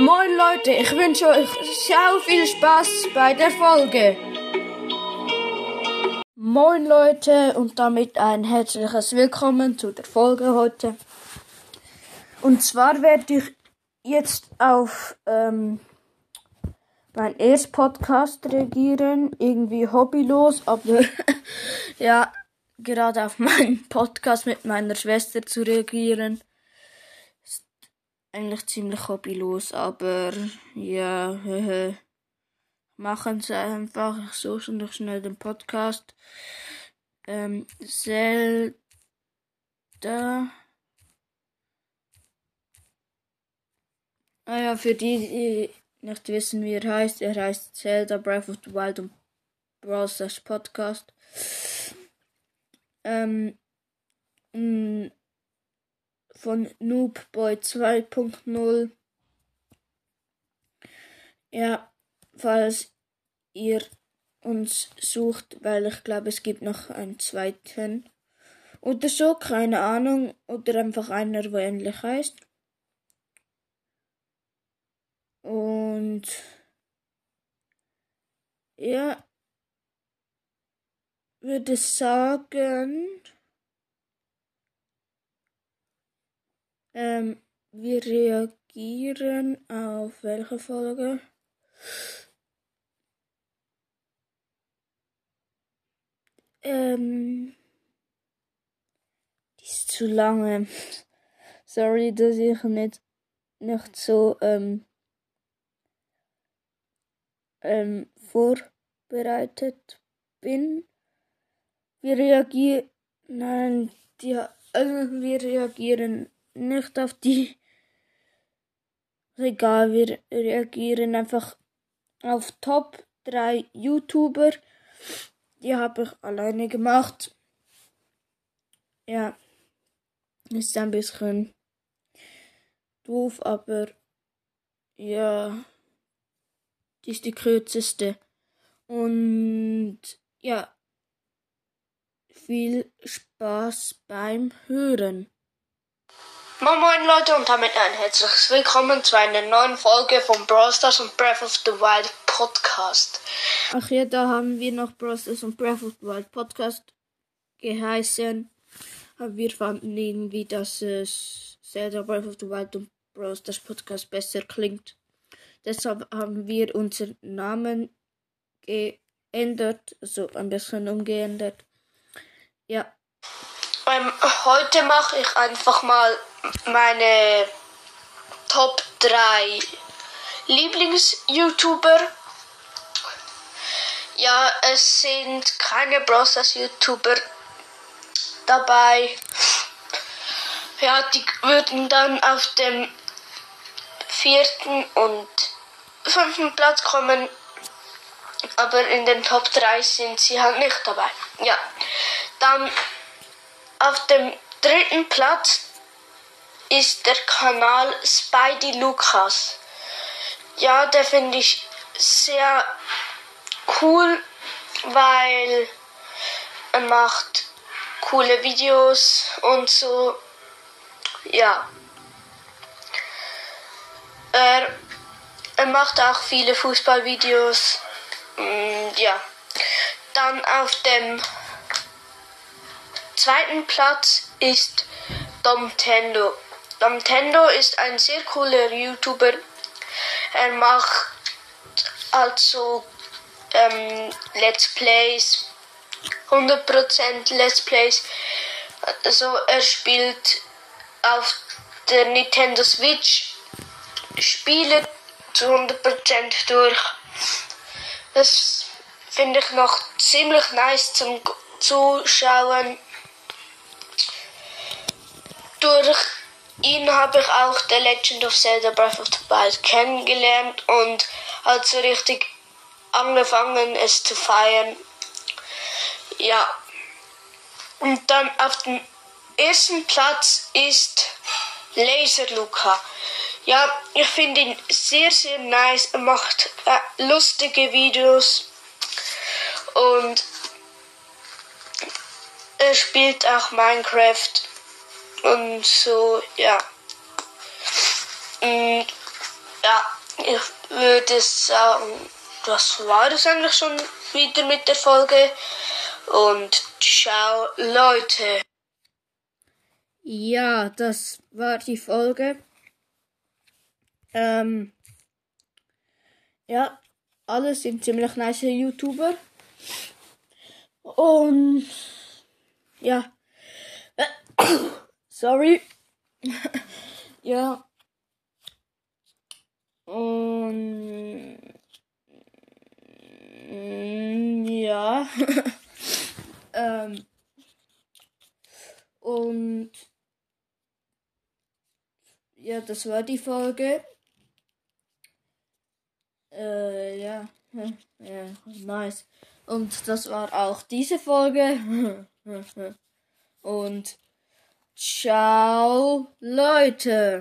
Moin Leute, ich wünsche euch sehr viel Spaß bei der Folge. Moin Leute und damit ein herzliches Willkommen zu der Folge heute. Und zwar werde ich jetzt auf ähm, mein erst Podcast reagieren, irgendwie hobbylos, aber ja, gerade auf meinen Podcast mit meiner Schwester zu reagieren eigentlich ziemlich hobbylos, aber ja, machen sie einfach. Ich suche noch schnell den Podcast. Ähm, Zelda. Ah ja, für die, die nicht wissen, wie er heißt, er heißt Zelda Breath of the Wild und Brawl Stars Podcast. Ähm, von Noobboy 2.0. Ja, falls ihr uns sucht, weil ich glaube, es gibt noch einen zweiten. Oder so, keine Ahnung. Oder einfach einer, der ähnlich heißt. Und ja, würde sagen, Ähm, wir reagieren auf welche Folge? Ähm, die ist zu lange. Sorry, dass ich nicht, nicht so ähm, ähm, vorbereitet bin. Wir reagieren, nein, die, also wir reagieren nicht auf die. Egal, wir reagieren einfach auf Top 3 YouTuber. Die habe ich alleine gemacht. Ja, ist ein bisschen doof, aber ja, die ist die kürzeste. Und ja, viel Spaß beim Hören. Moin Moin Leute und damit ein herzliches Willkommen zu einer neuen Folge von Brawl Stars und Breath of the Wild Podcast. Ach ja, da haben wir noch Brawl Stars und Breath of the Wild Podcast geheißen. Aber wir fanden irgendwie, dass es Zelda Breath of the Wild und Brawl Stars Podcast besser klingt. Deshalb haben wir unseren Namen geändert, also ein bisschen umgeändert. Ja. Ähm, heute mache ich einfach mal meine Top 3 Lieblings-YouTuber. Ja, es sind keine Browsers YouTuber dabei. Ja, die würden dann auf dem vierten und fünften Platz kommen. Aber in den Top 3 sind sie halt nicht dabei. Ja, dann auf dem dritten Platz ist der Kanal Spidey Lucas. Ja, der finde ich sehr cool, weil er macht coole Videos und so. Ja. Er, er macht auch viele Fußballvideos. Mm, ja. Dann auf dem zweiten Platz ist Domtendo. Nintendo ist ein sehr cooler YouTuber. Er macht also ähm, Let's Plays, 100% Let's Plays. Also er spielt auf der Nintendo Switch Spiele zu 100% durch. Das finde ich noch ziemlich nice zum Zuschauen. Durch ihn habe ich auch The Legend of Zelda Breath of the Wild kennengelernt und halt so richtig angefangen es zu feiern. Ja. Und dann auf dem ersten Platz ist Laser Luca. Ja, ich finde ihn sehr, sehr nice. Er macht äh, lustige Videos und er spielt auch Minecraft und so, ja. Und, ja. ich würde sagen, das war es eigentlich schon wieder mit der Folge. Und ciao, Leute. Ja, das war die Folge. Ähm, ja, alle sind ziemlich nice YouTuber. Und ja, sorry. ja. Und ja. ähm, und ja, das war die Folge. Äh, ja. Ja, nice. Und das war auch diese Folge. Und ciao, Leute.